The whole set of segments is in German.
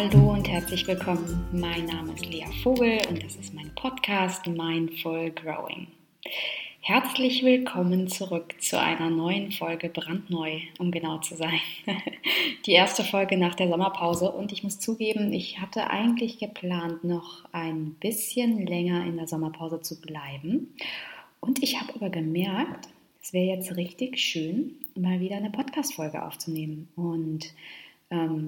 Hallo und herzlich willkommen. Mein Name ist Lea Vogel und das ist mein Podcast Mindful Growing. Herzlich willkommen zurück zu einer neuen Folge, brandneu, um genau zu sein. Die erste Folge nach der Sommerpause und ich muss zugeben, ich hatte eigentlich geplant, noch ein bisschen länger in der Sommerpause zu bleiben. Und ich habe aber gemerkt, es wäre jetzt richtig schön, mal wieder eine Podcast-Folge aufzunehmen. Und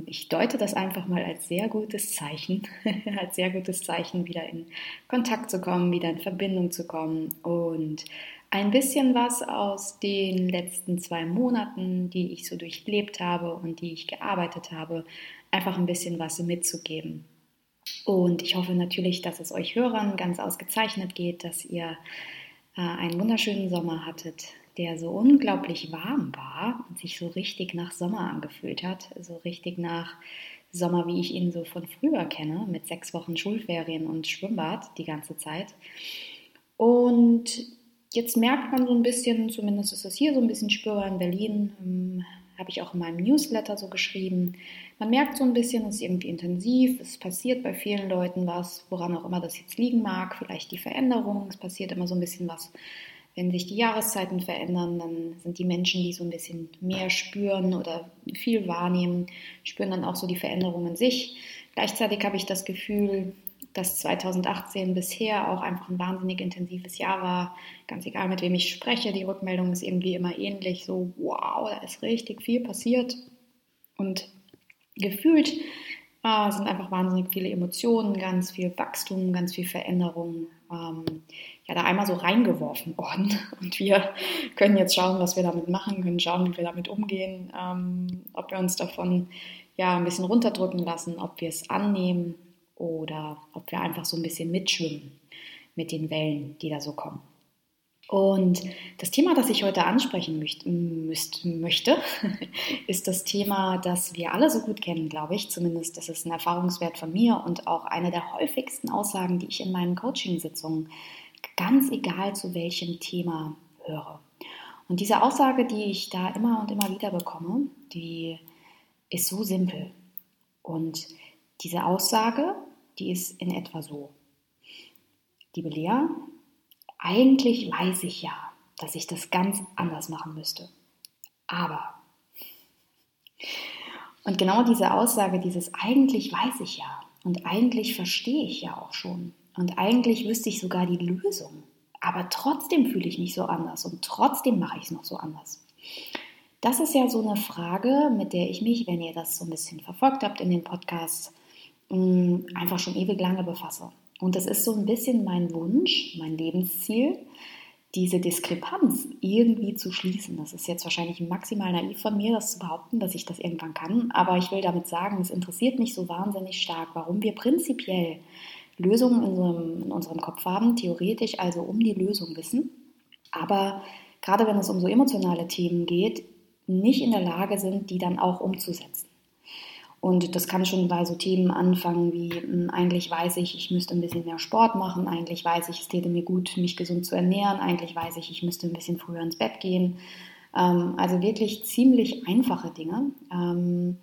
ich deute das einfach mal als sehr gutes Zeichen, als sehr gutes Zeichen, wieder in Kontakt zu kommen, wieder in Verbindung zu kommen und ein bisschen was aus den letzten zwei Monaten, die ich so durchlebt habe und die ich gearbeitet habe, einfach ein bisschen was mitzugeben. Und ich hoffe natürlich, dass es euch Hörern ganz ausgezeichnet geht, dass ihr äh, einen wunderschönen Sommer hattet, der so unglaublich warm war und sich so richtig nach Sommer angefühlt hat, so richtig nach Sommer, wie ich ihn so von früher kenne, mit sechs Wochen Schulferien und Schwimmbad die ganze Zeit. Und jetzt merkt man so ein bisschen, zumindest ist das hier so ein bisschen spürbar in Berlin, ähm, habe ich auch in meinem Newsletter so geschrieben. Man merkt so ein bisschen, es ist irgendwie intensiv, es passiert bei vielen Leuten was, woran auch immer das jetzt liegen mag, vielleicht die Veränderung, es passiert immer so ein bisschen was wenn sich die Jahreszeiten verändern, dann sind die Menschen, die so ein bisschen mehr spüren oder viel wahrnehmen, spüren dann auch so die Veränderungen in sich. Gleichzeitig habe ich das Gefühl, dass 2018 bisher auch einfach ein wahnsinnig intensives Jahr war. Ganz egal, mit wem ich spreche, die Rückmeldung ist irgendwie immer ähnlich. So, wow, da ist richtig viel passiert. Und gefühlt äh, sind einfach wahnsinnig viele Emotionen, ganz viel Wachstum, ganz viel Veränderung. Ähm, ja, da einmal so reingeworfen worden. Und wir können jetzt schauen, was wir damit machen, können schauen, wie wir damit umgehen, ähm, ob wir uns davon ja ein bisschen runterdrücken lassen, ob wir es annehmen oder ob wir einfach so ein bisschen mitschwimmen mit den Wellen, die da so kommen. Und das Thema, das ich heute ansprechen möcht, müsst, möchte, ist das Thema, das wir alle so gut kennen, glaube ich. Zumindest das ist ein Erfahrungswert von mir und auch eine der häufigsten Aussagen, die ich in meinen Coaching-Sitzungen, ganz egal zu welchem Thema, höre. Und diese Aussage, die ich da immer und immer wieder bekomme, die ist so simpel. Und diese Aussage, die ist in etwa so. Liebe Lea, eigentlich weiß ich ja, dass ich das ganz anders machen müsste. Aber. Und genau diese Aussage, dieses eigentlich weiß ich ja und eigentlich verstehe ich ja auch schon und eigentlich wüsste ich sogar die Lösung, aber trotzdem fühle ich mich so anders und trotzdem mache ich es noch so anders. Das ist ja so eine Frage, mit der ich mich, wenn ihr das so ein bisschen verfolgt habt in den Podcasts, mm, einfach schon ewig lange befasse. Und das ist so ein bisschen mein Wunsch, mein Lebensziel, diese Diskrepanz irgendwie zu schließen. Das ist jetzt wahrscheinlich maximal naiv von mir, das zu behaupten, dass ich das irgendwann kann. Aber ich will damit sagen, es interessiert mich so wahnsinnig stark, warum wir prinzipiell Lösungen in unserem, in unserem Kopf haben, theoretisch also um die Lösung wissen. Aber gerade wenn es um so emotionale Themen geht, nicht in der Lage sind, die dann auch umzusetzen. Und das kann schon bei so Themen anfangen wie, hm, eigentlich weiß ich, ich müsste ein bisschen mehr Sport machen, eigentlich weiß ich, es täte mir gut, mich gesund zu ernähren, eigentlich weiß ich, ich müsste ein bisschen früher ins Bett gehen. Ähm, also wirklich ziemlich einfache Dinge, ähm,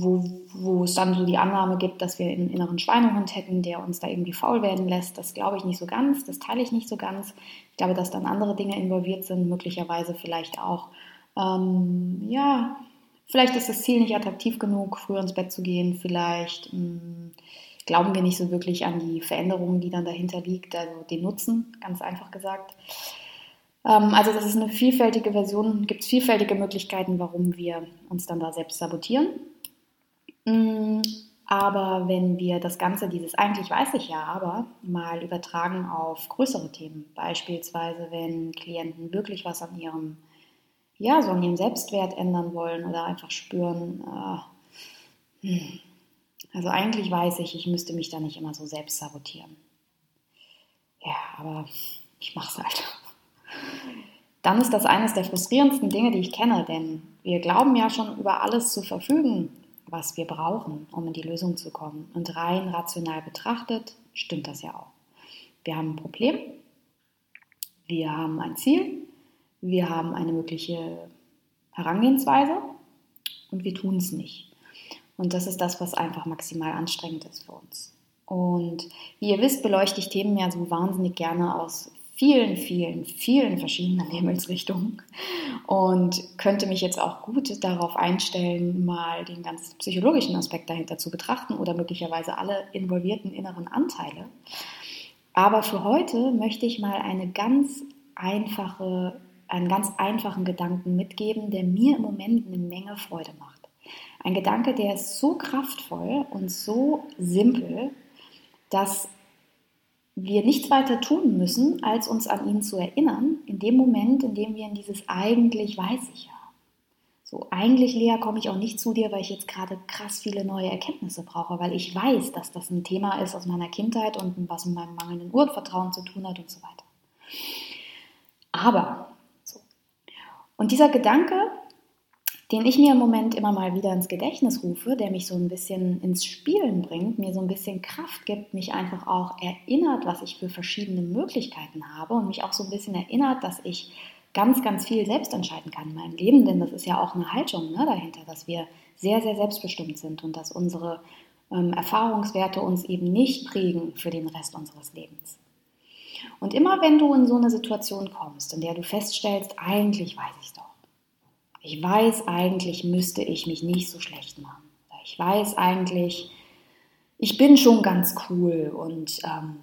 wo, wo es dann so die Annahme gibt, dass wir einen inneren Schweinehund hätten, der uns da irgendwie faul werden lässt. Das glaube ich nicht so ganz, das teile ich nicht so ganz. Ich glaube, dass dann andere Dinge involviert sind, möglicherweise vielleicht auch, ähm, ja, Vielleicht ist das Ziel nicht attraktiv genug, früher ins Bett zu gehen. Vielleicht mh, hm, glauben wir nicht so wirklich an die Veränderungen, die dann dahinter liegt, also den Nutzen, ganz einfach gesagt. Ähm, also das ist eine vielfältige Version, gibt es vielfältige Möglichkeiten, warum wir uns dann da selbst sabotieren. Mhm. Aber wenn wir das Ganze, dieses eigentlich weiß ich ja, aber mal übertragen auf größere Themen, beispielsweise wenn Klienten wirklich was an ihrem ja, so an ihrem Selbstwert ändern wollen oder einfach spüren, äh, also eigentlich weiß ich, ich müsste mich da nicht immer so selbst sabotieren. Ja, aber ich mache es halt. Dann ist das eines der frustrierendsten Dinge, die ich kenne, denn wir glauben ja schon über alles zu verfügen, was wir brauchen, um in die Lösung zu kommen. Und rein rational betrachtet stimmt das ja auch. Wir haben ein Problem, wir haben ein Ziel wir haben eine mögliche Herangehensweise und wir tun es nicht. Und das ist das, was einfach maximal anstrengend ist für uns. Und wie ihr wisst, beleuchte ich Themen ja so wahnsinnig gerne aus vielen, vielen, vielen verschiedenen Himmelsrichtungen und könnte mich jetzt auch gut darauf einstellen, mal den ganz psychologischen Aspekt dahinter zu betrachten oder möglicherweise alle involvierten inneren Anteile. Aber für heute möchte ich mal eine ganz einfache, einen ganz einfachen Gedanken mitgeben, der mir im Moment eine Menge Freude macht. Ein Gedanke, der ist so kraftvoll und so simpel, dass wir nichts weiter tun müssen, als uns an ihn zu erinnern, in dem Moment, in dem wir in dieses eigentlich weiß ich ja. So, eigentlich, Lea, komme ich auch nicht zu dir, weil ich jetzt gerade krass viele neue Erkenntnisse brauche, weil ich weiß, dass das ein Thema ist aus meiner Kindheit und was mit meinem mangelnden Urvertrauen zu tun hat und so weiter. Aber, so. Und dieser Gedanke, den ich mir im Moment immer mal wieder ins Gedächtnis rufe, der mich so ein bisschen ins Spielen bringt, mir so ein bisschen Kraft gibt, mich einfach auch erinnert, was ich für verschiedene Möglichkeiten habe und mich auch so ein bisschen erinnert, dass ich ganz, ganz viel selbst entscheiden kann in meinem Leben, denn das ist ja auch eine Haltung ne, dahinter, dass wir sehr, sehr selbstbestimmt sind und dass unsere ähm, Erfahrungswerte uns eben nicht prägen für den Rest unseres Lebens. Und immer wenn du in so eine Situation kommst, in der du feststellst, eigentlich weiß ich es doch, ich weiß eigentlich, müsste ich mich nicht so schlecht machen. Ich weiß eigentlich, ich bin schon ganz cool und ähm,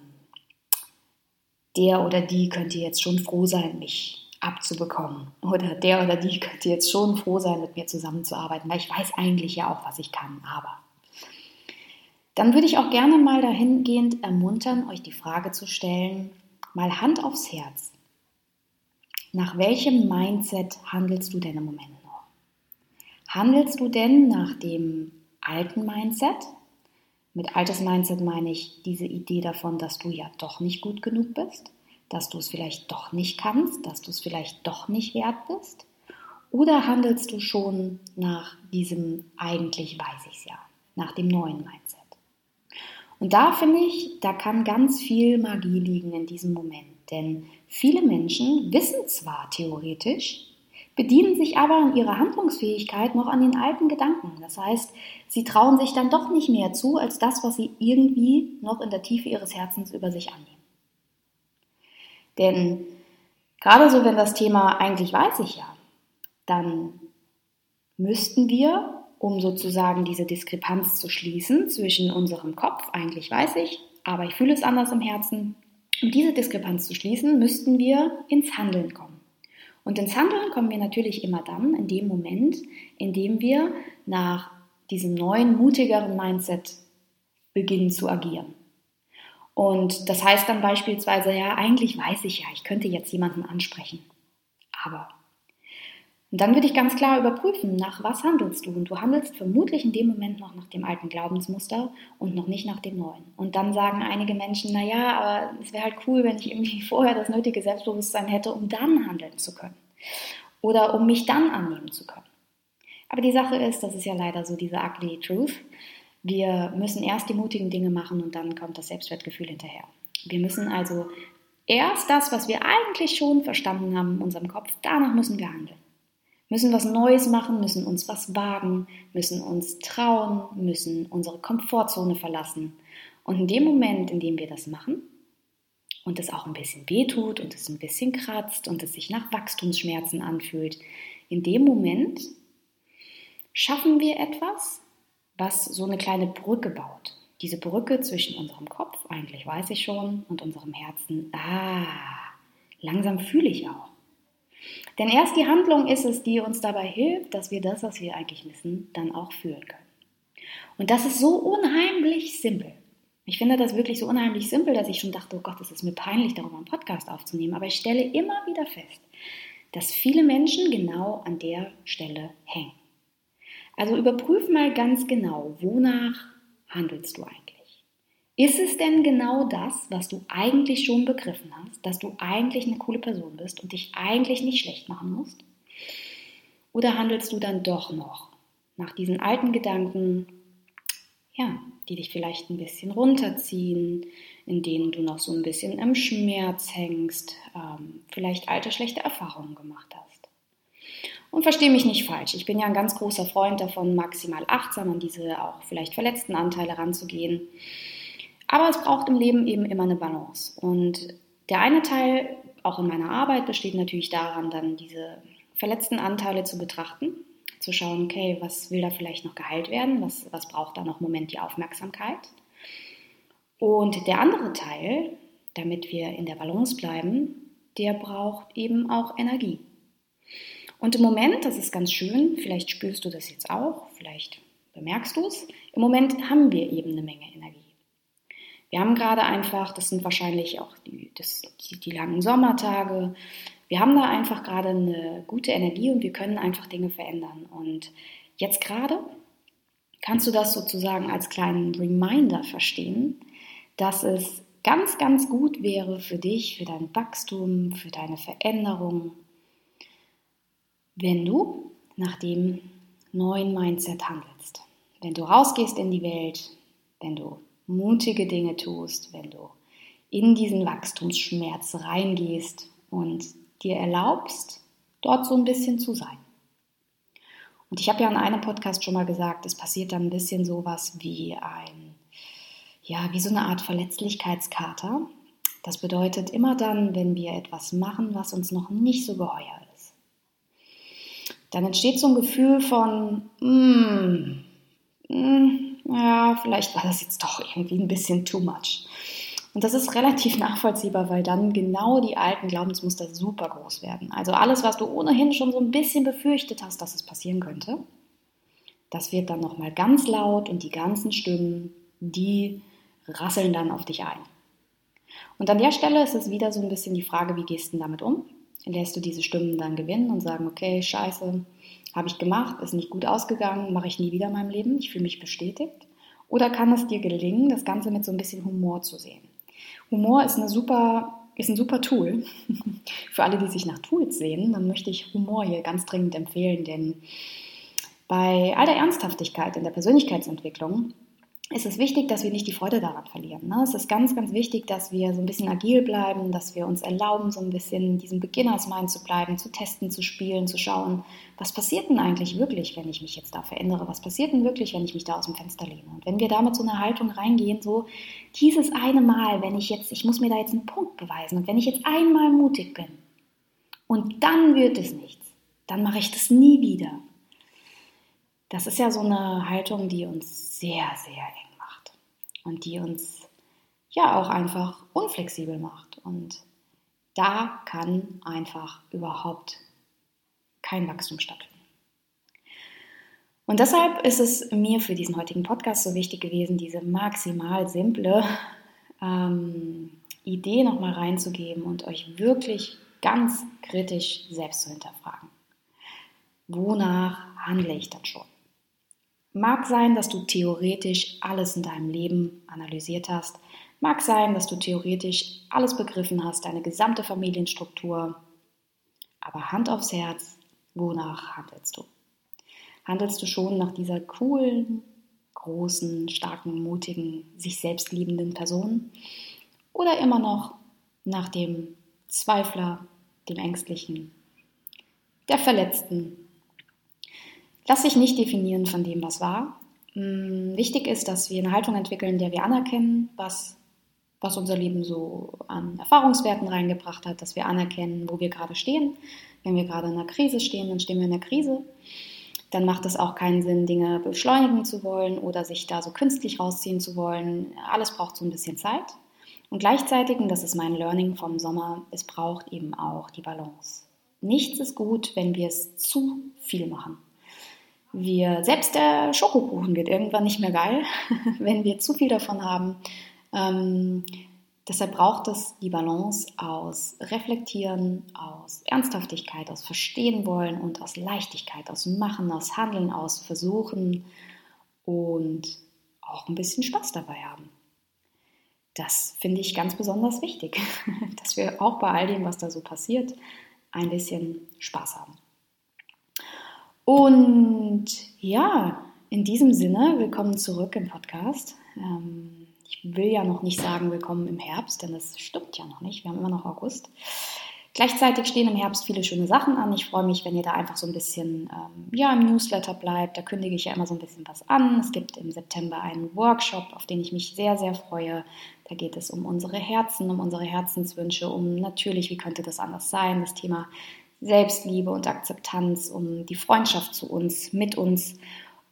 der oder die könnte jetzt schon froh sein, mich abzubekommen. Oder der oder die könnte jetzt schon froh sein, mit mir zusammenzuarbeiten, weil ich weiß eigentlich ja auch, was ich kann. Aber dann würde ich auch gerne mal dahingehend ermuntern, euch die Frage zu stellen, mal Hand aufs Herz. Nach welchem Mindset handelst du denn im Moment noch? Handelst du denn nach dem alten Mindset? Mit altes Mindset meine ich diese Idee davon, dass du ja doch nicht gut genug bist, dass du es vielleicht doch nicht kannst, dass du es vielleicht doch nicht wert bist? Oder handelst du schon nach diesem eigentlich weiß ich es ja, nach dem neuen Mindset? Und da finde ich, da kann ganz viel Magie liegen in diesem Moment. Denn viele Menschen wissen zwar theoretisch, bedienen sich aber in ihrer Handlungsfähigkeit noch an den alten Gedanken. Das heißt, sie trauen sich dann doch nicht mehr zu, als das, was sie irgendwie noch in der Tiefe ihres Herzens über sich annehmen. Denn gerade so, wenn das Thema eigentlich weiß ich ja, dann müssten wir, um sozusagen diese Diskrepanz zu schließen zwischen unserem Kopf, eigentlich weiß ich, aber ich fühle es anders im Herzen, um diese Diskrepanz zu schließen, müssten wir ins Handeln kommen. Und ins Handeln kommen wir natürlich immer dann, in dem Moment, in dem wir nach diesem neuen, mutigeren Mindset beginnen zu agieren. Und das heißt dann beispielsweise, ja, eigentlich weiß ich ja, ich könnte jetzt jemanden ansprechen. Aber und dann würde ich ganz klar überprüfen, nach was handelst du? Und du handelst vermutlich in dem Moment noch nach dem alten Glaubensmuster und noch nicht nach dem neuen. Und dann sagen einige Menschen, naja, aber es wäre halt cool, wenn ich irgendwie vorher das nötige Selbstbewusstsein hätte, um dann handeln zu können. Oder um mich dann annehmen zu können. Aber die Sache ist, das ist ja leider so diese ugly truth. Wir müssen erst die mutigen Dinge machen und dann kommt das Selbstwertgefühl hinterher. Wir müssen also erst das, was wir eigentlich schon verstanden haben in unserem Kopf, danach müssen wir handeln müssen was Neues machen, müssen uns was wagen, müssen uns trauen, müssen unsere Komfortzone verlassen. Und in dem Moment, in dem wir das machen und es auch ein bisschen wehtut und es ein bisschen kratzt und es sich nach Wachstumsschmerzen anfühlt, in dem Moment schaffen wir etwas, was so eine kleine Brücke baut. Diese Brücke zwischen unserem Kopf, eigentlich weiß ich schon, und unserem Herzen, ah, langsam fühle ich auch. Denn erst die Handlung ist es, die uns dabei hilft, dass wir das, was wir eigentlich wissen, dann auch fühlen können. Und das ist so unheimlich simpel. Ich finde das wirklich so unheimlich simpel, dass ich schon dachte, oh Gott, es ist mir peinlich, darüber einen Podcast aufzunehmen. Aber ich stelle immer wieder fest, dass viele Menschen genau an der Stelle hängen. Also überprüf mal ganz genau, wonach handelst du eigentlich? Ist es denn genau das, was du eigentlich schon begriffen hast, dass du eigentlich eine coole Person bist und dich eigentlich nicht schlecht machen musst? Oder handelst du dann doch noch nach diesen alten Gedanken, ja, die dich vielleicht ein bisschen runterziehen, in denen du noch so ein bisschen im Schmerz hängst, ähm, vielleicht alte schlechte Erfahrungen gemacht hast? Und verstehe mich nicht falsch, ich bin ja ein ganz großer Freund davon, maximal achtsam an diese auch vielleicht verletzten Anteile ranzugehen. Aber es braucht im Leben eben immer eine Balance. Und der eine Teil, auch in meiner Arbeit, besteht natürlich daran, dann diese verletzten Anteile zu betrachten, zu schauen, okay, was will da vielleicht noch geheilt werden, was, was braucht da noch im Moment die Aufmerksamkeit. Und der andere Teil, damit wir in der Balance bleiben, der braucht eben auch Energie. Und im Moment, das ist ganz schön, vielleicht spürst du das jetzt auch, vielleicht bemerkst du es, im Moment haben wir eben eine Menge Energie. Wir haben gerade einfach, das sind wahrscheinlich auch die, das, die, die langen Sommertage, wir haben da einfach gerade eine gute Energie und wir können einfach Dinge verändern. Und jetzt gerade kannst du das sozusagen als kleinen Reminder verstehen, dass es ganz, ganz gut wäre für dich, für dein Wachstum, für deine Veränderung, wenn du nach dem neuen Mindset handelst. Wenn du rausgehst in die Welt, wenn du mutige Dinge tust, wenn du in diesen Wachstumsschmerz reingehst und dir erlaubst, dort so ein bisschen zu sein. Und ich habe ja in einem Podcast schon mal gesagt, es passiert dann ein bisschen sowas wie ein, ja, wie so eine Art Verletzlichkeitskater. Das bedeutet immer dann, wenn wir etwas machen, was uns noch nicht so geheuer dann entsteht so ein Gefühl von, mm, mm, ja, vielleicht war das jetzt doch irgendwie ein bisschen too much. Und das ist relativ nachvollziehbar, weil dann genau die alten Glaubensmuster super groß werden. Also alles, was du ohnehin schon so ein bisschen befürchtet hast, dass es passieren könnte, das wird dann nochmal ganz laut und die ganzen Stimmen, die rasseln dann auf dich ein. Und an der Stelle ist es wieder so ein bisschen die Frage, wie gehst du damit um? lässt du diese Stimmen dann gewinnen und sagen, okay, scheiße, habe ich gemacht, ist nicht gut ausgegangen, mache ich nie wieder in meinem Leben, ich fühle mich bestätigt. Oder kann es dir gelingen, das Ganze mit so ein bisschen Humor zu sehen? Humor ist, eine super, ist ein super Tool. Für alle, die sich nach Tools sehen, dann möchte ich Humor hier ganz dringend empfehlen, denn bei all der Ernsthaftigkeit in der Persönlichkeitsentwicklung ist es wichtig, dass wir nicht die Freude daran verlieren. Ne? Es ist ganz, ganz wichtig, dass wir so ein bisschen agil bleiben, dass wir uns erlauben, so ein bisschen diesem Beginners-Mind zu bleiben, zu testen, zu spielen, zu schauen, was passiert denn eigentlich wirklich, wenn ich mich jetzt da verändere? Was passiert denn wirklich, wenn ich mich da aus dem Fenster lehne? Und wenn wir da mit so einer Haltung reingehen, so dieses eine Mal, wenn ich jetzt, ich muss mir da jetzt einen Punkt beweisen und wenn ich jetzt einmal mutig bin und dann wird es nichts, dann mache ich das nie wieder das ist ja so eine Haltung, die uns sehr, sehr eng macht und die uns ja auch einfach unflexibel macht. Und da kann einfach überhaupt kein Wachstum stattfinden. Und deshalb ist es mir für diesen heutigen Podcast so wichtig gewesen, diese maximal simple ähm, Idee nochmal reinzugeben und euch wirklich ganz kritisch selbst zu hinterfragen. Wonach handle ich dann schon? Mag sein, dass du theoretisch alles in deinem Leben analysiert hast. Mag sein, dass du theoretisch alles begriffen hast, deine gesamte Familienstruktur. Aber Hand aufs Herz, wonach handelst du? Handelst du schon nach dieser coolen, großen, starken, mutigen, sich selbst liebenden Person? Oder immer noch nach dem Zweifler, dem Ängstlichen, der Verletzten, Lass dich nicht definieren von dem, was war. Mm, wichtig ist, dass wir eine Haltung entwickeln, in der wir anerkennen, was, was unser Leben so an Erfahrungswerten reingebracht hat, dass wir anerkennen, wo wir gerade stehen. Wenn wir gerade in einer Krise stehen, dann stehen wir in der Krise. Dann macht es auch keinen Sinn, Dinge beschleunigen zu wollen oder sich da so künstlich rausziehen zu wollen. Alles braucht so ein bisschen Zeit. Und gleichzeitig, und das ist mein Learning vom Sommer, es braucht eben auch die Balance. Nichts ist gut, wenn wir es zu viel machen. Wir, selbst der Schokokuchen wird irgendwann nicht mehr geil, wenn wir zu viel davon haben. Ähm, deshalb braucht es die Balance aus Reflektieren, aus Ernsthaftigkeit, aus Verstehen wollen und aus Leichtigkeit, aus Machen, aus Handeln, aus Versuchen und auch ein bisschen Spaß dabei haben. Das finde ich ganz besonders wichtig, dass wir auch bei all dem, was da so passiert, ein bisschen Spaß haben. Und ja, in diesem Sinne, willkommen zurück im Podcast. Ähm, ich will ja noch nicht sagen, willkommen im Herbst, denn das stimmt ja noch nicht. Wir haben immer noch August. Gleichzeitig stehen im Herbst viele schöne Sachen an. Ich freue mich, wenn ihr da einfach so ein bisschen ähm, ja, im Newsletter bleibt. Da kündige ich ja immer so ein bisschen was an. Es gibt im September einen Workshop, auf den ich mich sehr, sehr freue. Da geht es um unsere Herzen, um unsere Herzenswünsche, um natürlich, wie könnte das anders sein, das Thema Selbstliebe und Akzeptanz, um die Freundschaft zu uns, mit uns.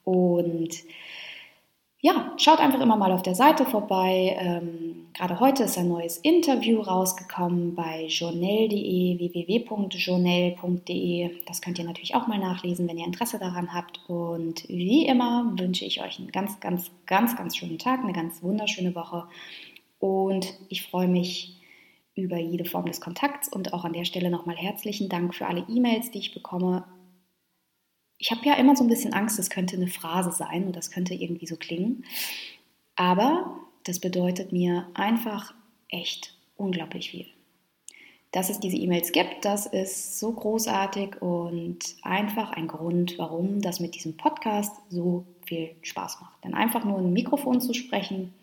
Und ja, schaut einfach immer mal auf der Seite vorbei. Ähm, gerade heute ist ein neues Interview rausgekommen bei journal.de, www.journal.de. Das könnt ihr natürlich auch mal nachlesen, wenn ihr Interesse daran habt. Und wie immer wünsche ich euch einen ganz, ganz, ganz, ganz schönen Tag, eine ganz wunderschöne Woche. Und ich freue mich über jede Form des Kontakts und auch an der Stelle nochmal herzlichen Dank für alle E-Mails, die ich bekomme ich habe ja immer so ein bisschen Angst, das könnte eine Phrase sein und das könnte irgendwie so klingen. Aber das bedeutet mir einfach echt unglaublich viel. Dass es diese E-Mails gibt, das ist so großartig und einfach ein Grund, warum das mit diesem Podcast so viel Spaß macht. Denn einfach nur ein Mikrofon zu sprechen,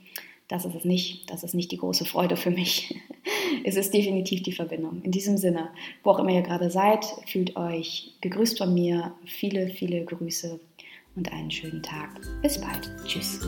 das ist es nicht. Das ist nicht die große Freude für mich. es ist definitiv die Verbindung. In diesem Sinne, wo auch immer ihr gerade seid, fühlt euch gegrüßt von mir. Viele, viele Grüße und einen schönen Tag. Bis bald. Tschüss.